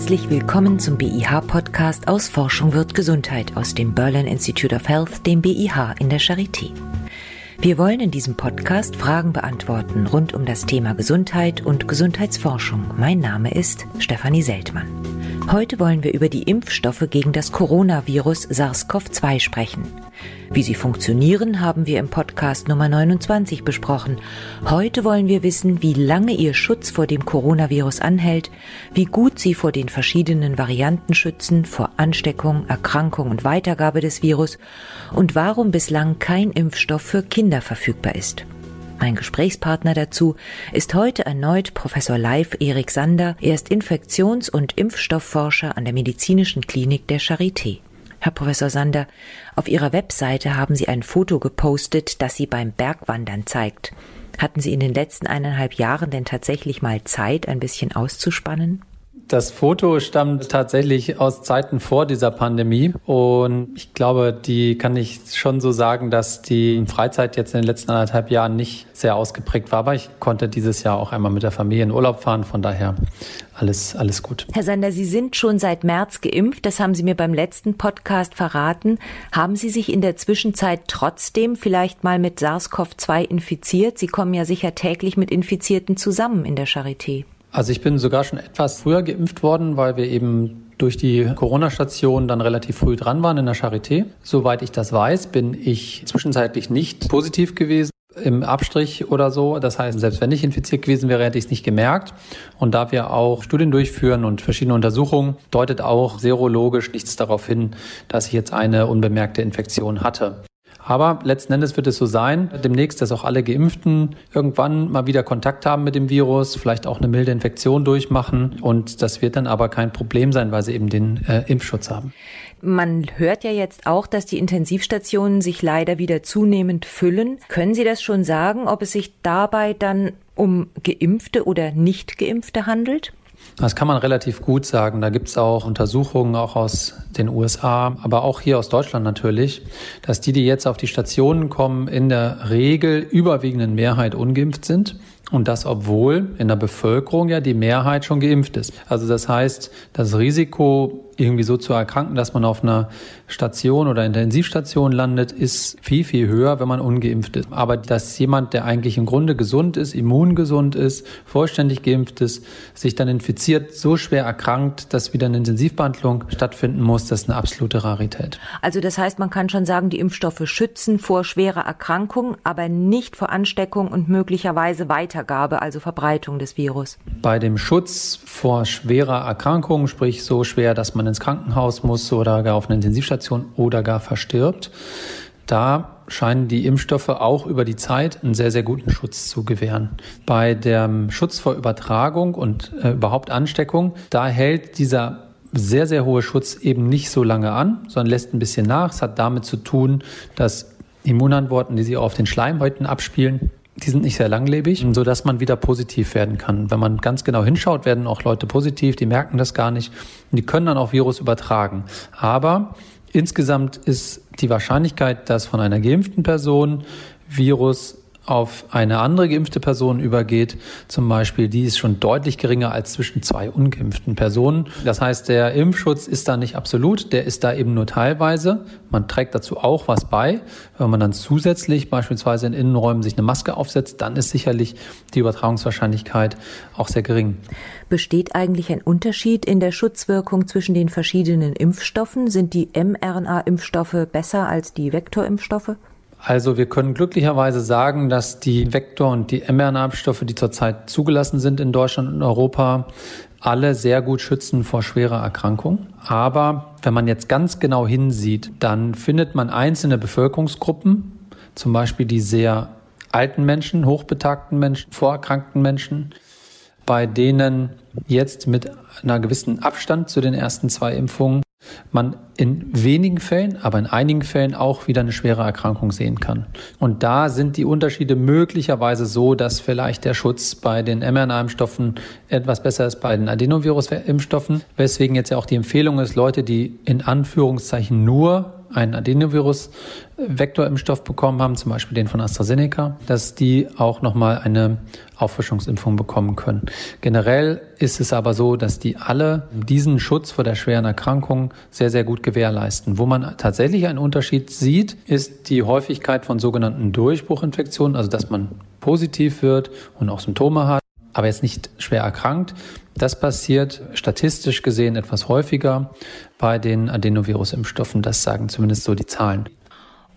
Herzlich willkommen zum BIH-Podcast aus Forschung wird Gesundheit aus dem Berlin Institute of Health, dem BIH in der Charité. Wir wollen in diesem Podcast Fragen beantworten rund um das Thema Gesundheit und Gesundheitsforschung. Mein Name ist Stefanie Seltmann. Heute wollen wir über die Impfstoffe gegen das Coronavirus SARS-CoV-2 sprechen. Wie sie funktionieren, haben wir im Podcast Nummer 29 besprochen. Heute wollen wir wissen, wie lange ihr Schutz vor dem Coronavirus anhält, wie gut sie vor den verschiedenen Varianten schützen, vor Ansteckung, Erkrankung und Weitergabe des Virus und warum bislang kein Impfstoff für Kinder verfügbar ist. Mein Gesprächspartner dazu ist heute erneut Professor Leif Erik Sander. Er ist Infektions- und Impfstoffforscher an der Medizinischen Klinik der Charité. Herr Professor Sander, auf Ihrer Webseite haben Sie ein Foto gepostet, das Sie beim Bergwandern zeigt. Hatten Sie in den letzten eineinhalb Jahren denn tatsächlich mal Zeit, ein bisschen auszuspannen? Das Foto stammt tatsächlich aus Zeiten vor dieser Pandemie und ich glaube, die kann ich schon so sagen, dass die Freizeit jetzt in den letzten anderthalb Jahren nicht sehr ausgeprägt war, aber ich konnte dieses Jahr auch einmal mit der Familie in Urlaub fahren, von daher alles, alles gut. Herr Sander, Sie sind schon seit März geimpft, das haben Sie mir beim letzten Podcast verraten. Haben Sie sich in der Zwischenzeit trotzdem vielleicht mal mit SARS-CoV-2 infiziert? Sie kommen ja sicher täglich mit Infizierten zusammen in der Charité. Also ich bin sogar schon etwas früher geimpft worden, weil wir eben durch die Corona-Station dann relativ früh dran waren in der Charité. Soweit ich das weiß, bin ich zwischenzeitlich nicht positiv gewesen im Abstrich oder so. Das heißt, selbst wenn ich infiziert gewesen wäre, hätte ich es nicht gemerkt. Und da wir auch Studien durchführen und verschiedene Untersuchungen, deutet auch serologisch nichts darauf hin, dass ich jetzt eine unbemerkte Infektion hatte. Aber letzten Endes wird es so sein, demnächst, dass auch alle Geimpften irgendwann mal wieder Kontakt haben mit dem Virus, vielleicht auch eine milde Infektion durchmachen. Und das wird dann aber kein Problem sein, weil sie eben den äh, Impfschutz haben. Man hört ja jetzt auch, dass die Intensivstationen sich leider wieder zunehmend füllen. Können Sie das schon sagen, ob es sich dabei dann um geimpfte oder nicht geimpfte handelt? Das kann man relativ gut sagen. Da gibt es auch Untersuchungen, auch aus den USA, aber auch hier aus Deutschland natürlich, dass die, die jetzt auf die Stationen kommen, in der Regel überwiegenden Mehrheit ungeimpft sind. Und das, obwohl in der Bevölkerung ja die Mehrheit schon geimpft ist. Also das heißt, das Risiko irgendwie so zu erkranken, dass man auf einer Station oder Intensivstation landet, ist viel, viel höher, wenn man ungeimpft ist. Aber dass jemand, der eigentlich im Grunde gesund ist, immungesund ist, vollständig geimpft ist, sich dann infiziert, so schwer erkrankt, dass wieder eine Intensivbehandlung stattfinden muss, das ist eine absolute Rarität. Also das heißt, man kann schon sagen, die Impfstoffe schützen vor schwerer Erkrankung, aber nicht vor Ansteckung und möglicherweise Weitergabe, also Verbreitung des Virus. Bei dem Schutz vor schwerer Erkrankung, sprich so schwer, dass man ins Krankenhaus muss oder gar auf eine Intensivstation oder gar verstirbt. Da scheinen die Impfstoffe auch über die Zeit einen sehr, sehr guten Schutz zu gewähren. Bei dem Schutz vor Übertragung und äh, überhaupt Ansteckung, da hält dieser sehr, sehr hohe Schutz eben nicht so lange an, sondern lässt ein bisschen nach. Es hat damit zu tun, dass Immunantworten, die sich auf den Schleimhäuten abspielen, die sind nicht sehr langlebig, so dass man wieder positiv werden kann. Wenn man ganz genau hinschaut, werden auch Leute positiv, die merken das gar nicht und die können dann auch Virus übertragen. Aber insgesamt ist die Wahrscheinlichkeit, dass von einer geimpften Person Virus auf eine andere geimpfte Person übergeht, zum Beispiel, die ist schon deutlich geringer als zwischen zwei ungeimpften Personen. Das heißt, der Impfschutz ist da nicht absolut, der ist da eben nur teilweise. Man trägt dazu auch was bei. Wenn man dann zusätzlich beispielsweise in Innenräumen sich eine Maske aufsetzt, dann ist sicherlich die Übertragungswahrscheinlichkeit auch sehr gering. Besteht eigentlich ein Unterschied in der Schutzwirkung zwischen den verschiedenen Impfstoffen? Sind die mRNA-Impfstoffe besser als die Vektorimpfstoffe? Also wir können glücklicherweise sagen, dass die Vektor- und die mRNA-Impfstoffe, die zurzeit zugelassen sind in Deutschland und Europa, alle sehr gut schützen vor schwerer Erkrankung. Aber wenn man jetzt ganz genau hinsieht, dann findet man einzelne Bevölkerungsgruppen, zum Beispiel die sehr alten Menschen, hochbetagten Menschen, vorerkrankten Menschen, bei denen jetzt mit einer gewissen Abstand zu den ersten zwei Impfungen man in wenigen Fällen, aber in einigen Fällen auch wieder eine schwere Erkrankung sehen kann. Und da sind die Unterschiede möglicherweise so, dass vielleicht der Schutz bei den mRNA-Impfstoffen etwas besser ist bei den Adenovirus-Impfstoffen, weswegen jetzt ja auch die Empfehlung ist, Leute, die in Anführungszeichen nur einen Adenovirus-Vektorimpfstoff bekommen haben, zum Beispiel den von AstraZeneca, dass die auch nochmal eine Auffrischungsimpfung bekommen können. Generell ist es aber so, dass die alle diesen Schutz vor der schweren Erkrankung sehr, sehr gut gewährleisten. Wo man tatsächlich einen Unterschied sieht, ist die Häufigkeit von sogenannten Durchbruchinfektionen, also dass man positiv wird und auch Symptome hat aber jetzt nicht schwer erkrankt. Das passiert statistisch gesehen etwas häufiger bei den Adenovirus-Impfstoffen. Das sagen zumindest so die Zahlen.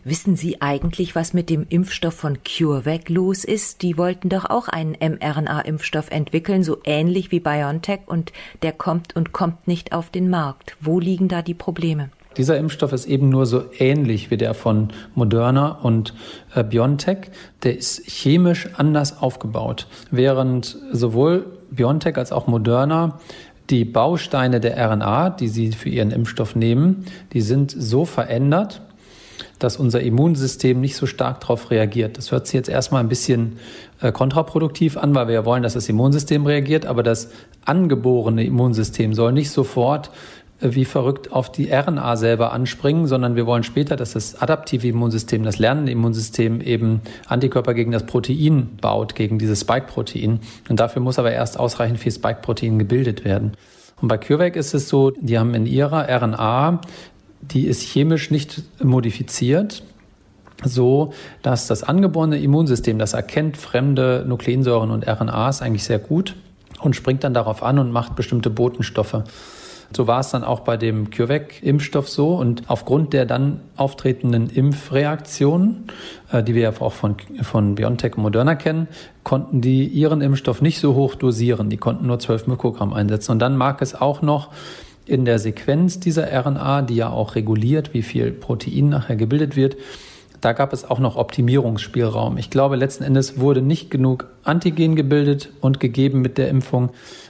Wissen Sie eigentlich, was mit dem Impfstoff von CureVac los ist? Die wollten doch auch einen mRNA-Impfstoff entwickeln, so ähnlich wie BioNTech, und der kommt und kommt nicht auf den Markt. Wo liegen da die Probleme? Dieser Impfstoff ist eben nur so ähnlich wie der von Moderna und äh, BioNTech. Der ist chemisch anders aufgebaut. Während sowohl BioNTech als auch Moderna die Bausteine der RNA, die sie für ihren Impfstoff nehmen, die sind so verändert, dass unser Immunsystem nicht so stark darauf reagiert. Das hört sich jetzt erstmal ein bisschen äh, kontraproduktiv an, weil wir ja wollen, dass das Immunsystem reagiert, aber das angeborene Immunsystem soll nicht sofort wie verrückt auf die RNA selber anspringen, sondern wir wollen später, dass das adaptive Immunsystem, das lernende Immunsystem eben Antikörper gegen das Protein baut, gegen dieses Spike-Protein. Und dafür muss aber erst ausreichend viel Spike-Protein gebildet werden. Und bei CureVac ist es so, die haben in ihrer RNA, die ist chemisch nicht modifiziert, so dass das angeborene Immunsystem, das erkennt fremde Nukleinsäuren und RNAs eigentlich sehr gut und springt dann darauf an und macht bestimmte Botenstoffe. So war es dann auch bei dem CureVac-Impfstoff so. Und aufgrund der dann auftretenden Impfreaktionen, äh, die wir ja auch von, von BioNTech und Moderna kennen, konnten die ihren Impfstoff nicht so hoch dosieren. Die konnten nur 12 Mikrogramm einsetzen. Und dann mag es auch noch in der Sequenz dieser RNA, die ja auch reguliert, wie viel Protein nachher gebildet wird, da gab es auch noch Optimierungsspielraum. Ich glaube, letzten Endes wurde nicht genug Antigen gebildet und gegeben mit der Impfung.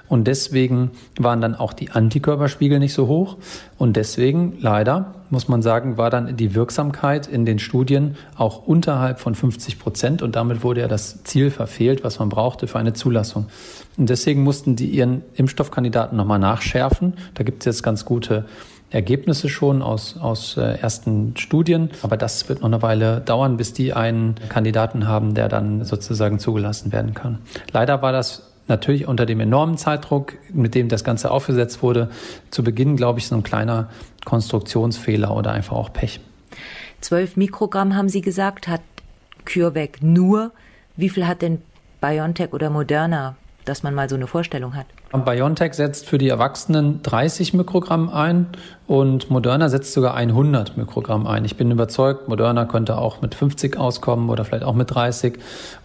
Und deswegen waren dann auch die Antikörperspiegel nicht so hoch. Und deswegen, leider, muss man sagen, war dann die Wirksamkeit in den Studien auch unterhalb von 50 Prozent. Und damit wurde ja das Ziel verfehlt, was man brauchte für eine Zulassung. Und deswegen mussten die ihren Impfstoffkandidaten nochmal nachschärfen. Da gibt es jetzt ganz gute Ergebnisse schon aus, aus äh, ersten Studien. Aber das wird noch eine Weile dauern, bis die einen Kandidaten haben, der dann sozusagen zugelassen werden kann. Leider war das natürlich unter dem enormen Zeitdruck, mit dem das Ganze aufgesetzt wurde, zu Beginn, glaube ich, so ein kleiner Konstruktionsfehler oder einfach auch Pech. 12 Mikrogramm haben Sie gesagt, hat CureVac nur. Wie viel hat denn BioNTech oder Moderna, dass man mal so eine Vorstellung hat? BioNTech setzt für die Erwachsenen 30 Mikrogramm ein und Moderna setzt sogar 100 Mikrogramm ein. Ich bin überzeugt, Moderna könnte auch mit 50 auskommen oder vielleicht auch mit 30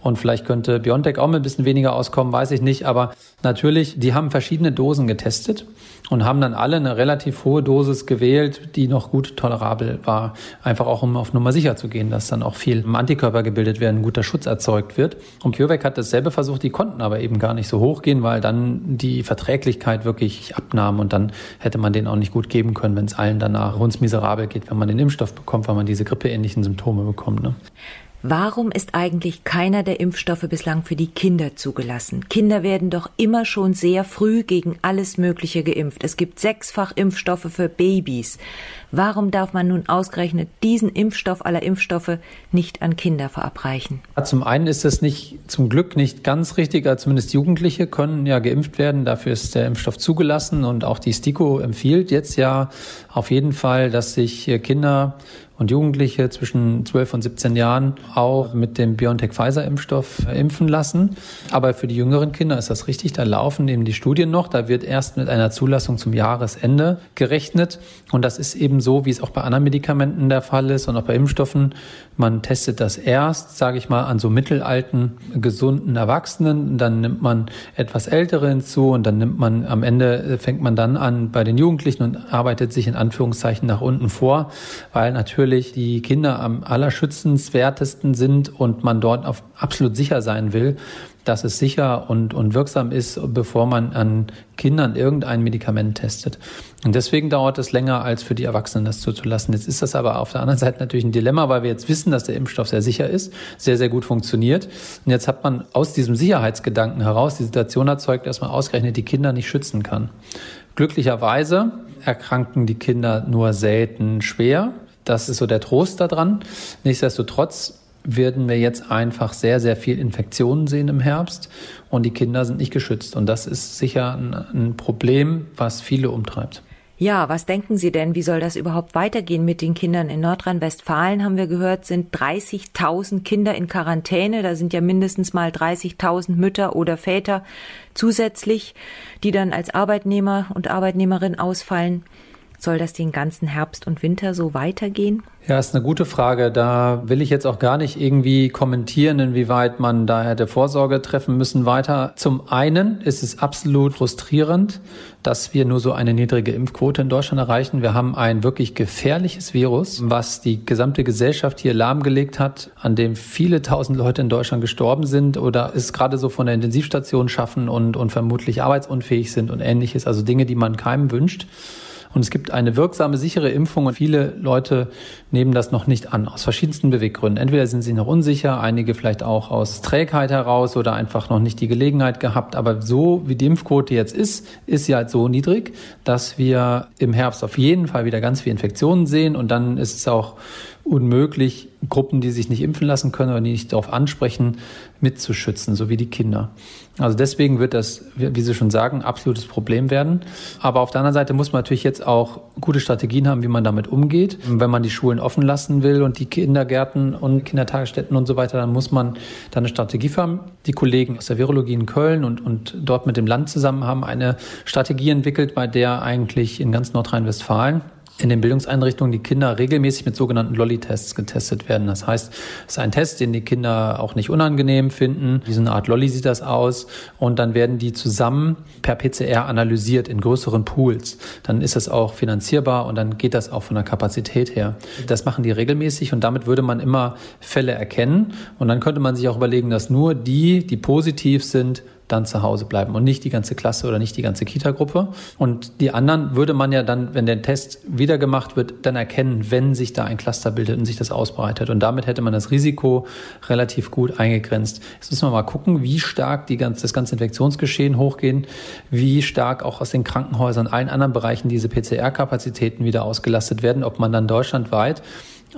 und vielleicht könnte BioNTech auch mit ein bisschen weniger auskommen, weiß ich nicht. Aber natürlich, die haben verschiedene Dosen getestet und haben dann alle eine relativ hohe Dosis gewählt, die noch gut tolerabel war. Einfach auch, um auf Nummer sicher zu gehen, dass dann auch viel Antikörper gebildet werden, guter Schutz erzeugt wird. Und CureVac hat dasselbe versucht, die konnten aber eben gar nicht so hoch gehen, weil dann die Verträglichkeit wirklich abnahm und dann hätte man den auch nicht gut geben können, wenn es allen danach hundsmiserabel geht, wenn man den Impfstoff bekommt, weil man diese grippeähnlichen Symptome bekommt. Ne? Warum ist eigentlich keiner der Impfstoffe bislang für die Kinder zugelassen? Kinder werden doch immer schon sehr früh gegen alles Mögliche geimpft. Es gibt sechsfach Impfstoffe für Babys. Warum darf man nun ausgerechnet diesen Impfstoff aller Impfstoffe nicht an Kinder verabreichen? Zum einen ist es nicht, zum Glück nicht ganz richtig, also zumindest Jugendliche können ja geimpft werden. Dafür ist der Impfstoff zugelassen und auch die STIKO empfiehlt jetzt ja auf jeden Fall, dass sich Kinder und Jugendliche zwischen 12 und 17 Jahren auch mit dem BioNTech-Pfizer-Impfstoff impfen lassen. Aber für die jüngeren Kinder ist das richtig. Da laufen eben die Studien noch. Da wird erst mit einer Zulassung zum Jahresende gerechnet. Und das ist eben so, wie es auch bei anderen Medikamenten der Fall ist und auch bei Impfstoffen. Man testet das erst, sage ich mal, an so mittelalten, gesunden Erwachsenen. Dann nimmt man etwas Ältere hinzu und dann nimmt man am Ende, fängt man dann an bei den Jugendlichen und arbeitet sich in Anführungszeichen nach unten vor, weil natürlich natürlich die Kinder am allerschützenswertesten sind und man dort auf absolut sicher sein will, dass es sicher und, und wirksam ist, bevor man an Kindern irgendein Medikament testet. Und deswegen dauert es länger, als für die Erwachsenen das zuzulassen. Jetzt ist das aber auf der anderen Seite natürlich ein Dilemma, weil wir jetzt wissen, dass der Impfstoff sehr sicher ist, sehr, sehr gut funktioniert. Und jetzt hat man aus diesem Sicherheitsgedanken heraus die Situation erzeugt, dass man ausgerechnet die Kinder nicht schützen kann. Glücklicherweise erkranken die Kinder nur selten schwer. Das ist so der Trost daran. Nichtsdestotrotz werden wir jetzt einfach sehr, sehr viel Infektionen sehen im Herbst und die Kinder sind nicht geschützt. Und das ist sicher ein, ein Problem, was viele umtreibt. Ja, was denken Sie denn? Wie soll das überhaupt weitergehen mit den Kindern? In Nordrhein-Westfalen haben wir gehört, sind 30.000 Kinder in Quarantäne. Da sind ja mindestens mal 30.000 Mütter oder Väter zusätzlich, die dann als Arbeitnehmer und Arbeitnehmerin ausfallen. Soll das den ganzen Herbst und Winter so weitergehen? Ja, ist eine gute Frage. Da will ich jetzt auch gar nicht irgendwie kommentieren, inwieweit man da hätte Vorsorge treffen müssen weiter. Zum einen ist es absolut frustrierend, dass wir nur so eine niedrige Impfquote in Deutschland erreichen. Wir haben ein wirklich gefährliches Virus, was die gesamte Gesellschaft hier lahmgelegt hat, an dem viele tausend Leute in Deutschland gestorben sind oder es gerade so von der Intensivstation schaffen und, und vermutlich arbeitsunfähig sind und ähnliches. Also Dinge, die man keinem wünscht. Und es gibt eine wirksame, sichere Impfung und viele Leute nehmen das noch nicht an, aus verschiedensten Beweggründen. Entweder sind sie noch unsicher, einige vielleicht auch aus Trägheit heraus oder einfach noch nicht die Gelegenheit gehabt. Aber so wie die Impfquote jetzt ist, ist sie halt so niedrig, dass wir im Herbst auf jeden Fall wieder ganz viele Infektionen sehen und dann ist es auch unmöglich, Gruppen, die sich nicht impfen lassen können oder die nicht darauf ansprechen, mitzuschützen, so wie die Kinder. Also deswegen wird das, wie Sie schon sagen, absolutes Problem werden. Aber auf der anderen Seite muss man natürlich jetzt auch gute Strategien haben, wie man damit umgeht. Wenn man die Schulen offen lassen will und die Kindergärten und Kindertagesstätten und so weiter, dann muss man da eine Strategie haben. Die Kollegen aus der Virologie in Köln und, und dort mit dem Land zusammen haben eine Strategie entwickelt, bei der eigentlich in ganz Nordrhein-Westfalen in den Bildungseinrichtungen die Kinder regelmäßig mit sogenannten Lolli-Tests getestet werden. Das heißt, es ist ein Test, den die Kinder auch nicht unangenehm finden. Wie Art Lolli sieht das aus. Und dann werden die zusammen per PCR analysiert in größeren Pools. Dann ist das auch finanzierbar und dann geht das auch von der Kapazität her. Das machen die regelmäßig und damit würde man immer Fälle erkennen. Und dann könnte man sich auch überlegen, dass nur die, die positiv sind, dann zu Hause bleiben und nicht die ganze Klasse oder nicht die ganze Kita-Gruppe. Und die anderen würde man ja dann, wenn der Test wieder gemacht wird, dann erkennen, wenn sich da ein Cluster bildet und sich das ausbreitet. Und damit hätte man das Risiko relativ gut eingegrenzt. Jetzt müssen wir mal gucken, wie stark die ganze, das ganze Infektionsgeschehen hochgehen, wie stark auch aus den Krankenhäusern, allen anderen Bereichen diese PCR-Kapazitäten wieder ausgelastet werden, ob man dann deutschlandweit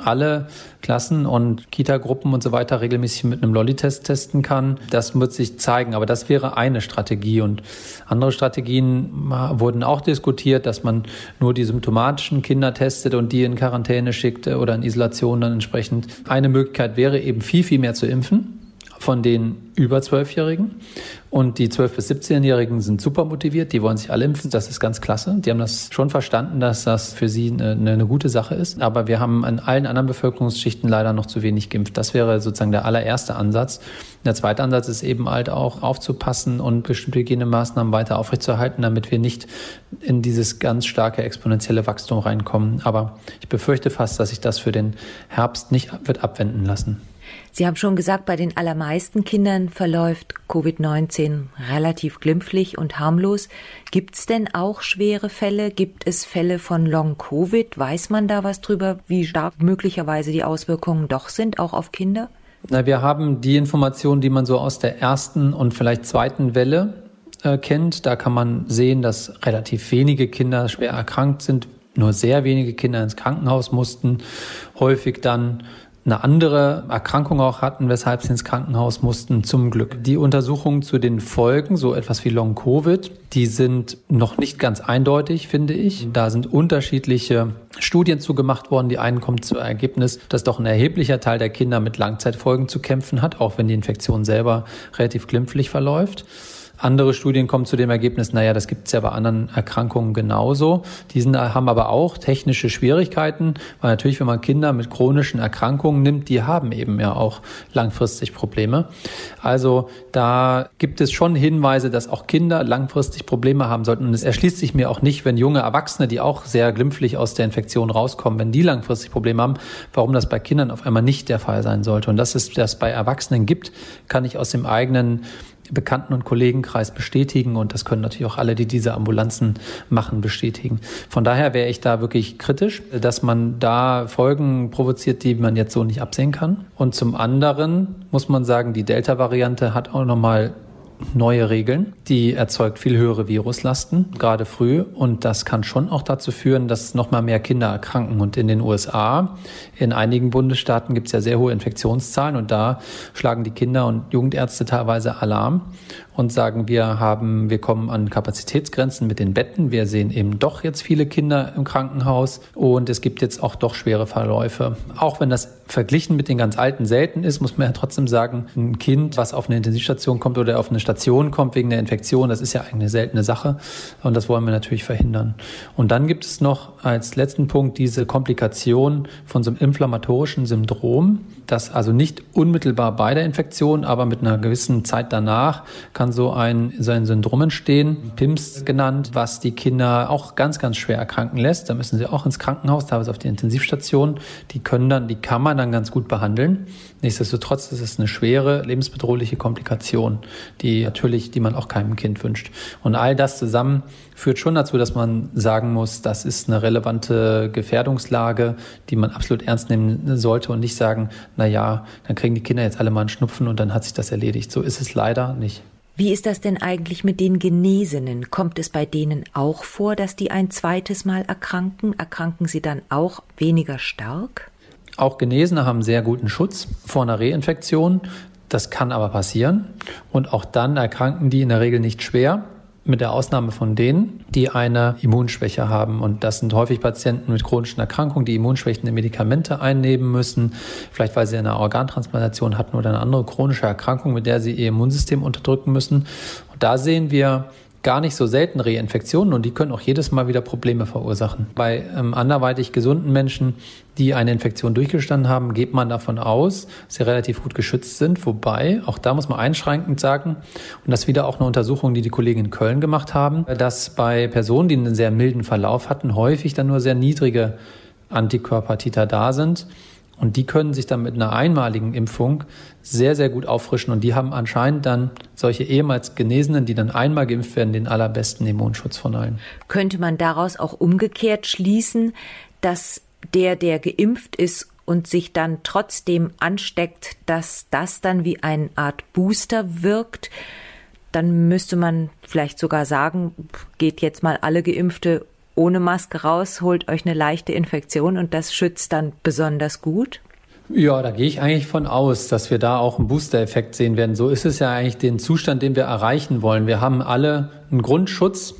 alle Klassen und Kita-Gruppen und so weiter regelmäßig mit einem Lolli-Test testen kann. Das wird sich zeigen, aber das wäre eine Strategie. Und andere Strategien wurden auch diskutiert, dass man nur die symptomatischen Kinder testet und die in Quarantäne schickt oder in Isolation dann entsprechend. Eine Möglichkeit wäre eben viel, viel mehr zu impfen von den über 12-Jährigen. Und die 12- bis 17-Jährigen sind super motiviert, die wollen sich alle impfen. Das ist ganz klasse. Die haben das schon verstanden, dass das für sie eine, eine gute Sache ist. Aber wir haben an allen anderen Bevölkerungsschichten leider noch zu wenig geimpft. Das wäre sozusagen der allererste Ansatz. Der zweite Ansatz ist eben halt auch aufzupassen und bestimmte Hygienemaßnahmen weiter aufrechtzuerhalten, damit wir nicht in dieses ganz starke exponentielle Wachstum reinkommen. Aber ich befürchte fast, dass sich das für den Herbst nicht wird abwenden lassen. Sie haben schon gesagt, bei den allermeisten Kindern verläuft Covid-19 relativ glimpflich und harmlos. Gibt es denn auch schwere Fälle? Gibt es Fälle von Long-Covid? Weiß man da was drüber, wie stark möglicherweise die Auswirkungen doch sind, auch auf Kinder? Na, wir haben die Informationen, die man so aus der ersten und vielleicht zweiten Welle äh, kennt. Da kann man sehen, dass relativ wenige Kinder schwer erkrankt sind, nur sehr wenige Kinder ins Krankenhaus mussten, häufig dann eine andere Erkrankung auch hatten, weshalb sie ins Krankenhaus mussten, zum Glück. Die Untersuchungen zu den Folgen, so etwas wie Long-Covid, die sind noch nicht ganz eindeutig, finde ich. Da sind unterschiedliche Studien zugemacht worden. Die einen kommen zum Ergebnis, dass doch ein erheblicher Teil der Kinder mit Langzeitfolgen zu kämpfen hat, auch wenn die Infektion selber relativ glimpflich verläuft. Andere Studien kommen zu dem Ergebnis, naja, das gibt es ja bei anderen Erkrankungen genauso. Die sind, haben aber auch technische Schwierigkeiten, weil natürlich, wenn man Kinder mit chronischen Erkrankungen nimmt, die haben eben ja auch langfristig Probleme. Also da gibt es schon Hinweise, dass auch Kinder langfristig Probleme haben sollten. Und es erschließt sich mir auch nicht, wenn junge Erwachsene, die auch sehr glimpflich aus der Infektion rauskommen, wenn die langfristig Probleme haben, warum das bei Kindern auf einmal nicht der Fall sein sollte. Und dass es das bei Erwachsenen gibt, kann ich aus dem eigenen Bekannten- und Kollegenkreis bestätigen und das können natürlich auch alle, die diese Ambulanzen machen, bestätigen. Von daher wäre ich da wirklich kritisch, dass man da Folgen provoziert, die man jetzt so nicht absehen kann. Und zum anderen muss man sagen, die Delta-Variante hat auch nochmal neue Regeln. Die erzeugt viel höhere Viruslasten, gerade früh. Und das kann schon auch dazu führen, dass noch mal mehr Kinder erkranken. Und in den USA, in einigen Bundesstaaten gibt es ja sehr hohe Infektionszahlen. Und da schlagen die Kinder- und Jugendärzte teilweise Alarm und sagen, wir haben, wir kommen an Kapazitätsgrenzen mit den Betten. Wir sehen eben doch jetzt viele Kinder im Krankenhaus und es gibt jetzt auch doch schwere Verläufe. Auch wenn das verglichen mit den ganz alten selten ist, muss man ja trotzdem sagen, ein Kind, was auf eine Intensivstation kommt oder auf eine Station kommt wegen der Infektion, das ist ja eine seltene Sache und das wollen wir natürlich verhindern. Und dann gibt es noch als letzten Punkt diese Komplikation von so einem inflammatorischen Syndrom, das also nicht unmittelbar bei der Infektion, aber mit einer gewissen Zeit danach kann so ein, so ein Syndrom entstehen, PIMS genannt, was die Kinder auch ganz, ganz schwer erkranken lässt. Da müssen sie auch ins Krankenhaus, teilweise auf die Intensivstation. Die können dann, die kann man dann ganz gut behandeln. Nichtsdestotrotz ist es eine schwere, lebensbedrohliche Komplikation, die natürlich, die man auch keinem Kind wünscht. Und all das zusammen führt schon dazu, dass man sagen muss, das ist eine relevante Gefährdungslage, die man absolut ernst nehmen sollte und nicht sagen, na ja, dann kriegen die Kinder jetzt alle mal einen Schnupfen und dann hat sich das erledigt. So ist es leider nicht. Wie ist das denn eigentlich mit den Genesenen? Kommt es bei denen auch vor, dass die ein zweites Mal erkranken? Erkranken sie dann auch weniger stark? Auch Genesene haben sehr guten Schutz vor einer Reinfektion. Das kann aber passieren. Und auch dann erkranken die in der Regel nicht schwer mit der Ausnahme von denen, die eine Immunschwäche haben. Und das sind häufig Patienten mit chronischen Erkrankungen, die immunschwächende Medikamente einnehmen müssen, vielleicht weil sie eine Organtransplantation hatten oder eine andere chronische Erkrankung, mit der sie ihr Immunsystem unterdrücken müssen. Und da sehen wir gar nicht so selten Reinfektionen und die können auch jedes Mal wieder Probleme verursachen. Bei ähm, anderweitig gesunden Menschen, die eine Infektion durchgestanden haben, geht man davon aus, dass sie relativ gut geschützt sind. Wobei, auch da muss man einschränkend sagen, und das wieder auch eine Untersuchung, die die Kollegen in Köln gemacht haben, dass bei Personen, die einen sehr milden Verlauf hatten, häufig dann nur sehr niedrige Antikörpertiter da sind. Und die können sich dann mit einer einmaligen Impfung sehr, sehr gut auffrischen. Und die haben anscheinend dann solche ehemals Genesenen, die dann einmal geimpft werden, den allerbesten Immunschutz von allen. Könnte man daraus auch umgekehrt schließen, dass der, der geimpft ist und sich dann trotzdem ansteckt, dass das dann wie eine Art Booster wirkt? Dann müsste man vielleicht sogar sagen, geht jetzt mal alle Geimpfte ohne Maske raus, holt euch eine leichte Infektion und das schützt dann besonders gut? Ja, da gehe ich eigentlich von aus, dass wir da auch einen Booster-Effekt sehen werden. So ist es ja eigentlich den Zustand, den wir erreichen wollen. Wir haben alle einen Grundschutz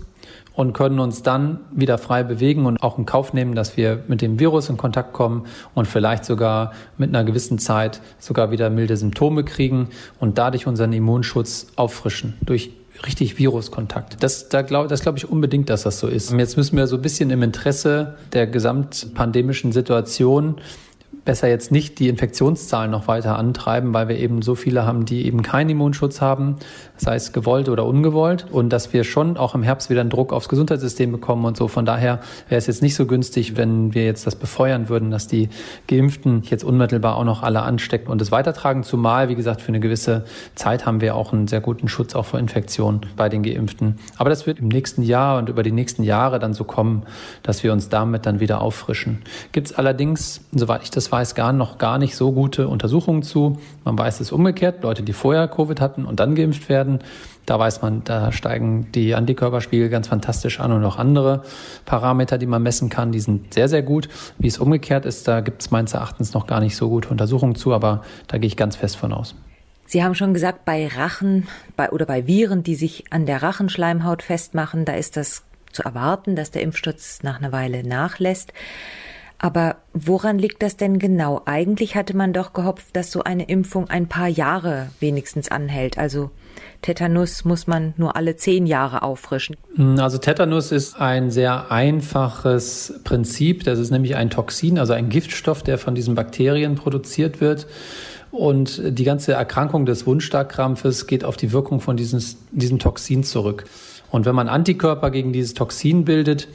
und können uns dann wieder frei bewegen und auch in Kauf nehmen, dass wir mit dem Virus in Kontakt kommen und vielleicht sogar mit einer gewissen Zeit sogar wieder milde Symptome kriegen und dadurch unseren Immunschutz auffrischen durch richtig Viruskontakt. Das, da glaub, das glaube ich unbedingt, dass das so ist. Jetzt müssen wir so ein bisschen im Interesse der gesamtpandemischen Situation besser jetzt nicht die Infektionszahlen noch weiter antreiben, weil wir eben so viele haben, die eben keinen Immunschutz haben, sei es gewollt oder ungewollt. Und dass wir schon auch im Herbst wieder einen Druck aufs Gesundheitssystem bekommen und so. Von daher wäre es jetzt nicht so günstig, wenn wir jetzt das befeuern würden, dass die Geimpften jetzt unmittelbar auch noch alle anstecken und es weitertragen. Zumal, wie gesagt, für eine gewisse Zeit haben wir auch einen sehr guten Schutz auch vor Infektionen bei den Geimpften. Aber das wird im nächsten Jahr und über die nächsten Jahre dann so kommen, dass wir uns damit dann wieder auffrischen. Gibt es allerdings, soweit ich das weiß gar noch gar nicht so gute Untersuchungen zu. Man weiß es umgekehrt, Leute, die vorher Covid hatten und dann geimpft werden, da weiß man, da steigen die Antikörperspiegel ganz fantastisch an und auch andere Parameter, die man messen kann, die sind sehr, sehr gut. Wie es umgekehrt ist, da gibt es meines Erachtens noch gar nicht so gute Untersuchungen zu, aber da gehe ich ganz fest von aus. Sie haben schon gesagt, bei Rachen bei, oder bei Viren, die sich an der Rachenschleimhaut festmachen, da ist das zu erwarten, dass der Impfschutz nach einer Weile nachlässt. Aber woran liegt das denn genau? Eigentlich hatte man doch gehofft, dass so eine Impfung ein paar Jahre wenigstens anhält. Also Tetanus muss man nur alle zehn Jahre auffrischen. Also Tetanus ist ein sehr einfaches Prinzip. Das ist nämlich ein Toxin, also ein Giftstoff, der von diesen Bakterien produziert wird. Und die ganze Erkrankung des Wundstarkrampfes geht auf die Wirkung von dieses, diesem Toxin zurück. Und wenn man Antikörper gegen dieses Toxin bildet,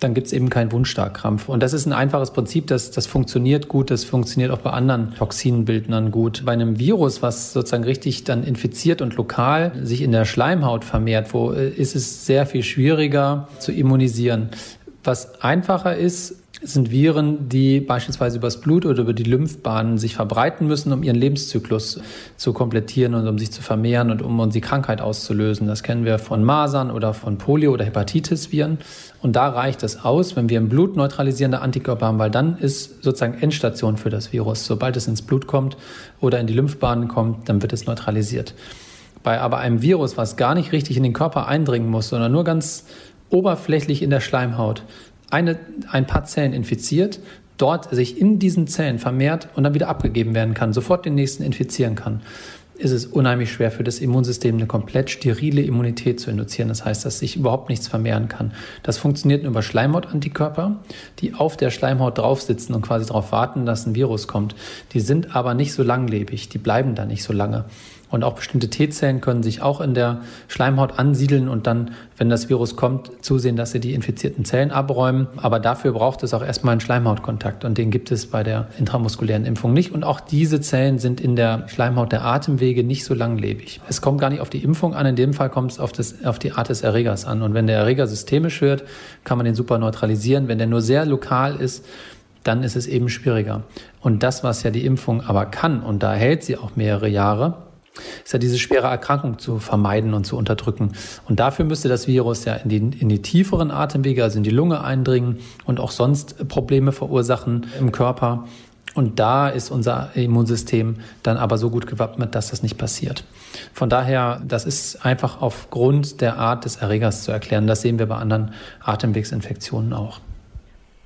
dann gibt es eben keinen Wundstarkrampf. Und das ist ein einfaches Prinzip, das, das funktioniert gut, das funktioniert auch bei anderen Toxinbildnern gut. Bei einem Virus, was sozusagen richtig dann infiziert und lokal sich in der Schleimhaut vermehrt, wo äh, ist es sehr viel schwieriger zu immunisieren. Was einfacher ist, sind Viren, die beispielsweise übers Blut oder über die Lymphbahnen sich verbreiten müssen, um ihren Lebenszyklus zu komplettieren und um sich zu vermehren und um die Krankheit auszulösen. Das kennen wir von Masern oder von Polio- oder Hepatitis-Viren. Und da reicht es aus, wenn wir im Blut neutralisierende Antikörper haben, weil dann ist sozusagen Endstation für das Virus. Sobald es ins Blut kommt oder in die Lymphbahnen kommt, dann wird es neutralisiert. Bei aber einem Virus, was gar nicht richtig in den Körper eindringen muss, sondern nur ganz oberflächlich in der Schleimhaut, eine, ein paar Zellen infiziert, dort sich in diesen Zellen vermehrt und dann wieder abgegeben werden kann, sofort den nächsten infizieren kann, ist es unheimlich schwer für das Immunsystem eine komplett sterile Immunität zu induzieren. Das heißt, dass sich überhaupt nichts vermehren kann. Das funktioniert über Schleimhautantikörper, die auf der Schleimhaut drauf sitzen und quasi darauf warten, dass ein Virus kommt. Die sind aber nicht so langlebig, die bleiben da nicht so lange. Und auch bestimmte T-Zellen können sich auch in der Schleimhaut ansiedeln und dann, wenn das Virus kommt, zusehen, dass sie die infizierten Zellen abräumen. Aber dafür braucht es auch erstmal einen Schleimhautkontakt und den gibt es bei der intramuskulären Impfung nicht. Und auch diese Zellen sind in der Schleimhaut der Atemwege nicht so langlebig. Es kommt gar nicht auf die Impfung an, in dem Fall kommt es auf, das, auf die Art des Erregers an. Und wenn der Erreger systemisch wird, kann man den super neutralisieren. Wenn der nur sehr lokal ist, dann ist es eben schwieriger. Und das, was ja die Impfung aber kann, und da hält sie auch mehrere Jahre, ist ja diese schwere Erkrankung zu vermeiden und zu unterdrücken. Und dafür müsste das Virus ja in die, in die tieferen Atemwege, also in die Lunge eindringen und auch sonst Probleme verursachen im Körper. Und da ist unser Immunsystem dann aber so gut gewappnet, dass das nicht passiert. Von daher, das ist einfach aufgrund der Art des Erregers zu erklären. Das sehen wir bei anderen Atemwegsinfektionen auch.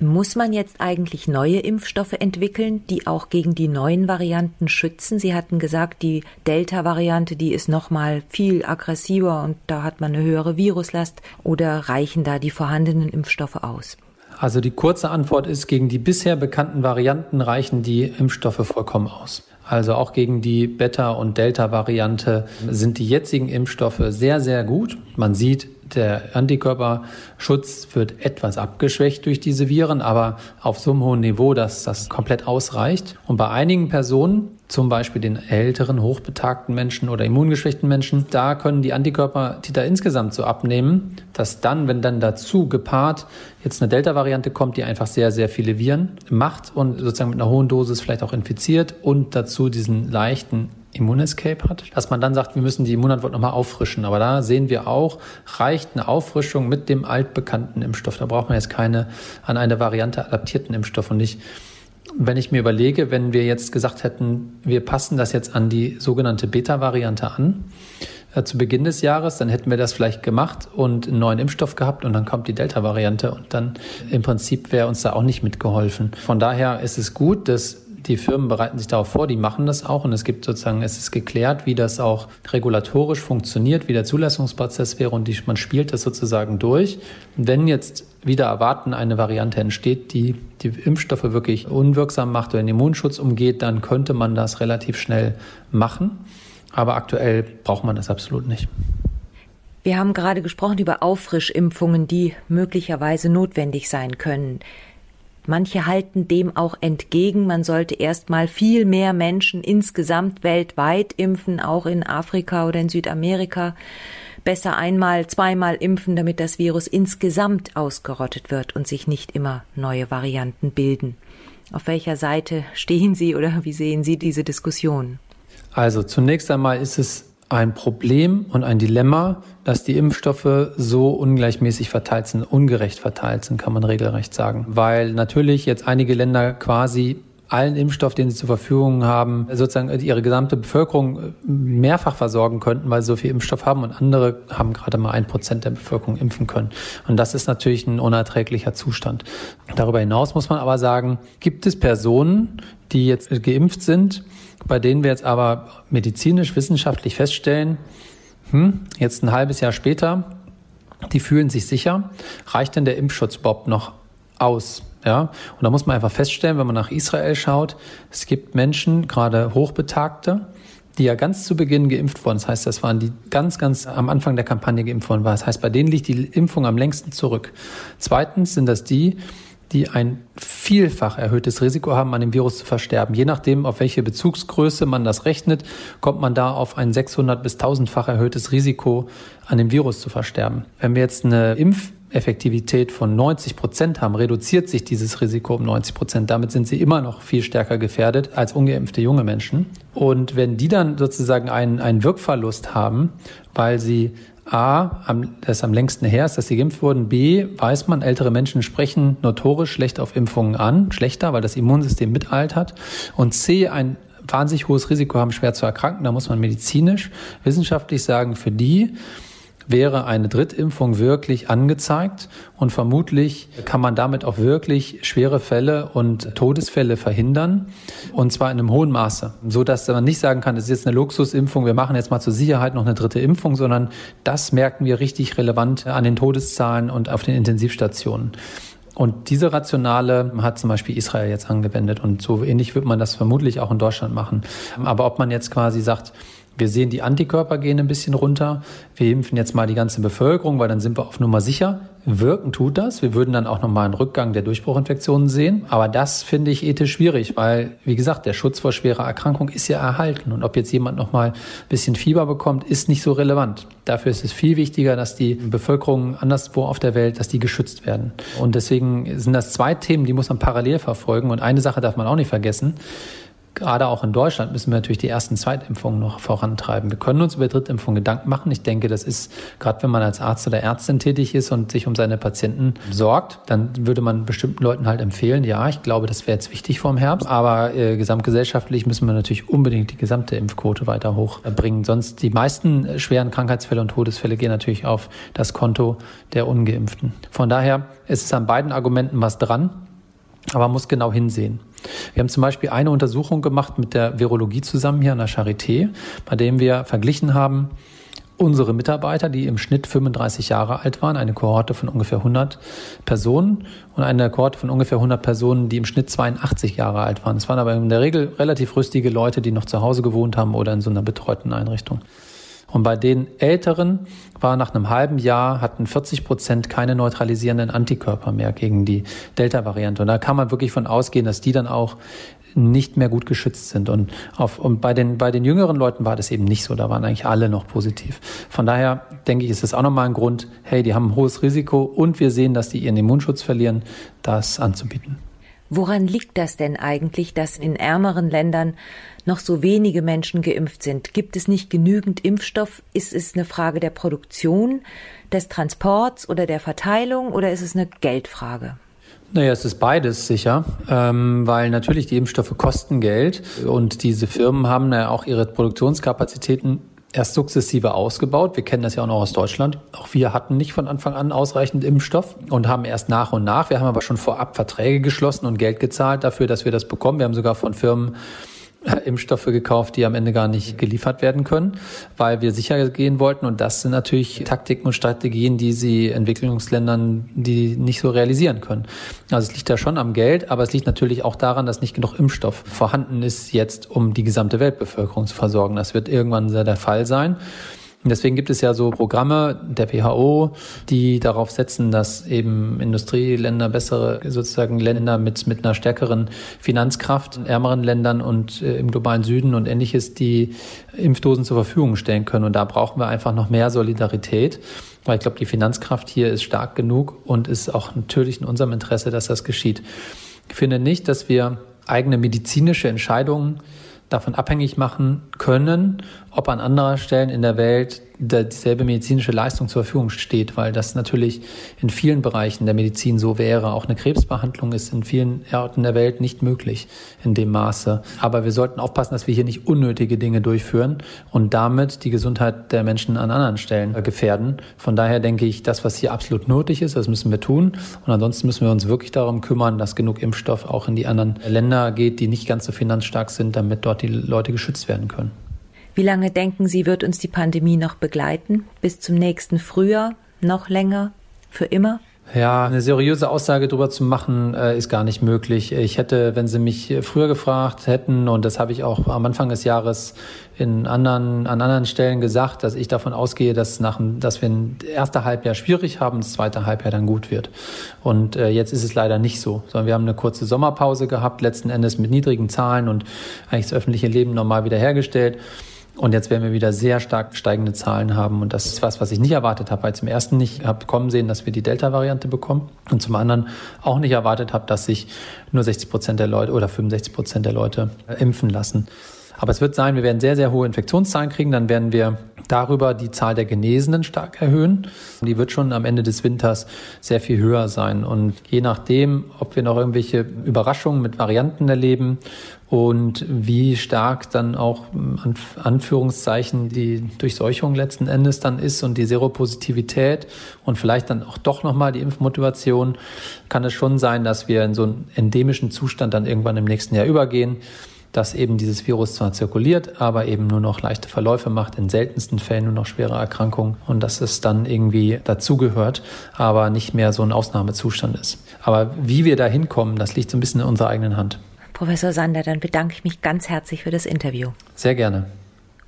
Muss man jetzt eigentlich neue Impfstoffe entwickeln, die auch gegen die neuen Varianten schützen? Sie hatten gesagt, die Delta-Variante, die ist noch mal viel aggressiver und da hat man eine höhere Viruslast. Oder reichen da die vorhandenen Impfstoffe aus? Also die kurze Antwort ist, gegen die bisher bekannten Varianten reichen die Impfstoffe vollkommen aus. Also auch gegen die Beta- und Delta-Variante sind die jetzigen Impfstoffe sehr, sehr gut. Man sieht, der Antikörperschutz wird etwas abgeschwächt durch diese Viren, aber auf so einem hohen Niveau, dass das komplett ausreicht. Und bei einigen Personen, zum Beispiel den älteren, hochbetagten Menschen oder immungeschwächten Menschen, da können die Antikörpertiter insgesamt so abnehmen, dass dann, wenn dann dazu gepaart jetzt eine Delta-Variante kommt, die einfach sehr, sehr viele Viren macht und sozusagen mit einer hohen Dosis vielleicht auch infiziert und dazu diesen leichten Immunescape hat, dass man dann sagt, wir müssen die Immunantwort nochmal auffrischen. Aber da sehen wir auch, reicht eine Auffrischung mit dem altbekannten Impfstoff. Da braucht man jetzt keine an eine Variante adaptierten Impfstoff und nicht wenn ich mir überlege, wenn wir jetzt gesagt hätten, wir passen das jetzt an die sogenannte Beta-Variante an, äh, zu Beginn des Jahres, dann hätten wir das vielleicht gemacht und einen neuen Impfstoff gehabt und dann kommt die Delta-Variante und dann im Prinzip wäre uns da auch nicht mitgeholfen. Von daher ist es gut, dass die Firmen bereiten sich darauf vor, die machen das auch und es gibt sozusagen, es ist geklärt, wie das auch regulatorisch funktioniert, wie der Zulassungsprozess wäre und die, man spielt das sozusagen durch. Wenn jetzt wieder erwarten eine Variante entsteht, die die Impfstoffe wirklich unwirksam macht oder den Immunschutz umgeht, dann könnte man das relativ schnell machen. Aber aktuell braucht man das absolut nicht. Wir haben gerade gesprochen über Auffrischimpfungen, die möglicherweise notwendig sein können. Manche halten dem auch entgegen, man sollte erstmal viel mehr Menschen insgesamt weltweit impfen, auch in Afrika oder in Südamerika. Besser einmal, zweimal impfen, damit das Virus insgesamt ausgerottet wird und sich nicht immer neue Varianten bilden. Auf welcher Seite stehen Sie oder wie sehen Sie diese Diskussion? Also zunächst einmal ist es ein Problem und ein Dilemma, dass die Impfstoffe so ungleichmäßig verteilt sind, ungerecht verteilt sind, kann man regelrecht sagen. Weil natürlich jetzt einige Länder quasi allen Impfstoff, den sie zur Verfügung haben, sozusagen ihre gesamte Bevölkerung mehrfach versorgen könnten, weil sie so viel Impfstoff haben und andere haben gerade mal ein Prozent der Bevölkerung impfen können. Und das ist natürlich ein unerträglicher Zustand. Darüber hinaus muss man aber sagen, gibt es Personen, die jetzt geimpft sind, bei denen wir jetzt aber medizinisch, wissenschaftlich feststellen, hm, jetzt ein halbes Jahr später, die fühlen sich sicher. Reicht denn der Impfschutz überhaupt noch aus? Ja, und da muss man einfach feststellen, wenn man nach Israel schaut, es gibt Menschen, gerade Hochbetagte, die ja ganz zu Beginn geimpft wurden. Das heißt, das waren die ganz, ganz am Anfang der Kampagne geimpft worden Das heißt, bei denen liegt die Impfung am längsten zurück. Zweitens sind das die, die ein vielfach erhöhtes Risiko haben, an dem Virus zu versterben. Je nachdem, auf welche Bezugsgröße man das rechnet, kommt man da auf ein 600 bis 1000-fach erhöhtes Risiko, an dem Virus zu versterben. Wenn wir jetzt eine Impf Effektivität von 90 Prozent haben, reduziert sich dieses Risiko um 90 Prozent. Damit sind sie immer noch viel stärker gefährdet als ungeimpfte junge Menschen. Und wenn die dann sozusagen einen, einen Wirkverlust haben, weil sie A, am, das am längsten her ist, dass sie geimpft wurden. B, weiß man, ältere Menschen sprechen notorisch schlecht auf Impfungen an, schlechter, weil das Immunsystem mitaltert. Und C, ein wahnsinnig hohes Risiko haben, schwer zu erkranken. Da muss man medizinisch, wissenschaftlich sagen, für die wäre eine Drittimpfung wirklich angezeigt und vermutlich kann man damit auch wirklich schwere Fälle und Todesfälle verhindern und zwar in einem hohen Maße, so dass man nicht sagen kann, es ist jetzt eine Luxusimpfung, wir machen jetzt mal zur Sicherheit noch eine dritte Impfung, sondern das merken wir richtig relevant an den Todeszahlen und auf den Intensivstationen. Und diese Rationale hat zum Beispiel Israel jetzt angewendet und so ähnlich wird man das vermutlich auch in Deutschland machen. Aber ob man jetzt quasi sagt, wir sehen, die Antikörper gehen ein bisschen runter. Wir impfen jetzt mal die ganze Bevölkerung, weil dann sind wir auf Nummer sicher. Wirken tut das. Wir würden dann auch nochmal einen Rückgang der Durchbruchinfektionen sehen. Aber das finde ich ethisch schwierig, weil, wie gesagt, der Schutz vor schwerer Erkrankung ist ja erhalten. Und ob jetzt jemand nochmal ein bisschen Fieber bekommt, ist nicht so relevant. Dafür ist es viel wichtiger, dass die Bevölkerung anderswo auf der Welt, dass die geschützt werden. Und deswegen sind das zwei Themen, die muss man parallel verfolgen. Und eine Sache darf man auch nicht vergessen gerade auch in Deutschland müssen wir natürlich die ersten Zweitimpfungen noch vorantreiben. Wir können uns über Drittimpfungen Gedanken machen. Ich denke, das ist, gerade wenn man als Arzt oder Ärztin tätig ist und sich um seine Patienten sorgt, dann würde man bestimmten Leuten halt empfehlen, ja, ich glaube, das wäre jetzt wichtig vor dem Herbst. Aber äh, gesamtgesellschaftlich müssen wir natürlich unbedingt die gesamte Impfquote weiter hochbringen. Sonst die meisten schweren Krankheitsfälle und Todesfälle gehen natürlich auf das Konto der Ungeimpften. Von daher ist es an beiden Argumenten was dran, aber man muss genau hinsehen. Wir haben zum Beispiel eine Untersuchung gemacht mit der Virologie zusammen hier an der Charité, bei dem wir verglichen haben, unsere Mitarbeiter, die im Schnitt 35 Jahre alt waren, eine Kohorte von ungefähr 100 Personen und eine Kohorte von ungefähr 100 Personen, die im Schnitt 82 Jahre alt waren. Es waren aber in der Regel relativ rüstige Leute, die noch zu Hause gewohnt haben oder in so einer betreuten Einrichtung. Und bei den Älteren war nach einem halben Jahr, hatten 40 Prozent keine neutralisierenden Antikörper mehr gegen die Delta-Variante. Und da kann man wirklich von ausgehen, dass die dann auch nicht mehr gut geschützt sind. Und, auf, und bei, den, bei den jüngeren Leuten war das eben nicht so. Da waren eigentlich alle noch positiv. Von daher denke ich, ist es auch nochmal ein Grund, hey, die haben ein hohes Risiko und wir sehen, dass die ihren Immunschutz verlieren, das anzubieten. Woran liegt das denn eigentlich, dass in ärmeren Ländern noch so wenige Menschen geimpft sind? Gibt es nicht genügend Impfstoff? Ist es eine Frage der Produktion, des Transports oder der Verteilung oder ist es eine Geldfrage? Naja, es ist beides sicher, ähm, weil natürlich die Impfstoffe kosten Geld und diese Firmen haben ja auch ihre Produktionskapazitäten erst sukzessive ausgebaut. Wir kennen das ja auch noch aus Deutschland. Auch wir hatten nicht von Anfang an ausreichend Impfstoff und haben erst nach und nach. Wir haben aber schon vorab Verträge geschlossen und Geld gezahlt dafür, dass wir das bekommen. Wir haben sogar von Firmen Impfstoffe gekauft, die am Ende gar nicht geliefert werden können, weil wir sicher gehen wollten. Und das sind natürlich Taktiken und Strategien, die sie Entwicklungsländern, die nicht so realisieren können. Also es liegt da schon am Geld, aber es liegt natürlich auch daran, dass nicht genug Impfstoff vorhanden ist jetzt, um die gesamte Weltbevölkerung zu versorgen. Das wird irgendwann der Fall sein. Deswegen gibt es ja so Programme der WHO, die darauf setzen, dass eben Industrieländer bessere sozusagen Länder mit, mit einer stärkeren Finanzkraft in ärmeren Ländern und äh, im globalen Süden und ähnliches die Impfdosen zur Verfügung stellen können. Und da brauchen wir einfach noch mehr Solidarität. Weil ich glaube, die Finanzkraft hier ist stark genug und ist auch natürlich in unserem Interesse, dass das geschieht. Ich finde nicht, dass wir eigene medizinische Entscheidungen davon abhängig machen können, ob an anderer Stellen in der Welt dieselbe medizinische Leistung zur Verfügung steht, weil das natürlich in vielen Bereichen der Medizin so wäre. Auch eine Krebsbehandlung ist in vielen Orten der Welt nicht möglich in dem Maße. Aber wir sollten aufpassen, dass wir hier nicht unnötige Dinge durchführen und damit die Gesundheit der Menschen an anderen Stellen gefährden. Von daher denke ich, das, was hier absolut nötig ist, das müssen wir tun. Und ansonsten müssen wir uns wirklich darum kümmern, dass genug Impfstoff auch in die anderen Länder geht, die nicht ganz so finanzstark sind, damit dort die Leute geschützt werden können. Wie lange denken Sie, wird uns die Pandemie noch begleiten? Bis zum nächsten Frühjahr? Noch länger? Für immer? Ja, eine seriöse Aussage darüber zu machen, äh, ist gar nicht möglich. Ich hätte, wenn Sie mich früher gefragt hätten, und das habe ich auch am Anfang des Jahres in anderen, an anderen Stellen gesagt, dass ich davon ausgehe, dass, nach, dass wir ein erste Halbjahr schwierig haben, das zweite Halbjahr dann gut wird. Und äh, jetzt ist es leider nicht so, sondern wir haben eine kurze Sommerpause gehabt, letzten Endes mit niedrigen Zahlen und eigentlich das öffentliche Leben normal wiederhergestellt. Und jetzt werden wir wieder sehr stark steigende Zahlen haben. Und das ist was, was ich nicht erwartet habe, weil zum ersten nicht habe kommen sehen, dass wir die Delta-Variante bekommen. Und zum anderen auch nicht erwartet habe, dass sich nur 60 Prozent der Leute oder 65 Prozent der Leute impfen lassen. Aber es wird sein, wir werden sehr, sehr hohe Infektionszahlen kriegen. Dann werden wir darüber die Zahl der Genesenen stark erhöhen. Die wird schon am Ende des Winters sehr viel höher sein. Und je nachdem, ob wir noch irgendwelche Überraschungen mit Varianten erleben und wie stark dann auch an Anführungszeichen die Durchseuchung letzten Endes dann ist und die Seropositivität und vielleicht dann auch doch nochmal die Impfmotivation, kann es schon sein, dass wir in so einen endemischen Zustand dann irgendwann im nächsten Jahr übergehen dass eben dieses Virus zwar zirkuliert, aber eben nur noch leichte Verläufe macht, in seltensten Fällen nur noch schwere Erkrankungen und dass es dann irgendwie dazugehört, aber nicht mehr so ein Ausnahmezustand ist. Aber wie wir da hinkommen, das liegt so ein bisschen in unserer eigenen Hand. Professor Sander, dann bedanke ich mich ganz herzlich für das Interview. Sehr gerne.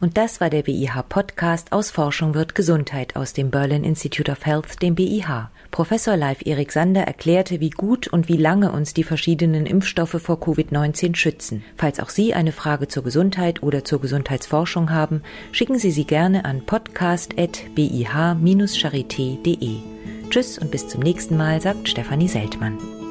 Und das war der BIH Podcast aus Forschung wird Gesundheit aus dem Berlin Institute of Health, dem BIH. Professor Leif Erik Sander erklärte, wie gut und wie lange uns die verschiedenen Impfstoffe vor Covid-19 schützen. Falls auch Sie eine Frage zur Gesundheit oder zur Gesundheitsforschung haben, schicken Sie sie gerne an podcast.bih-charité.de. Tschüss und bis zum nächsten Mal, sagt Stefanie Seltmann.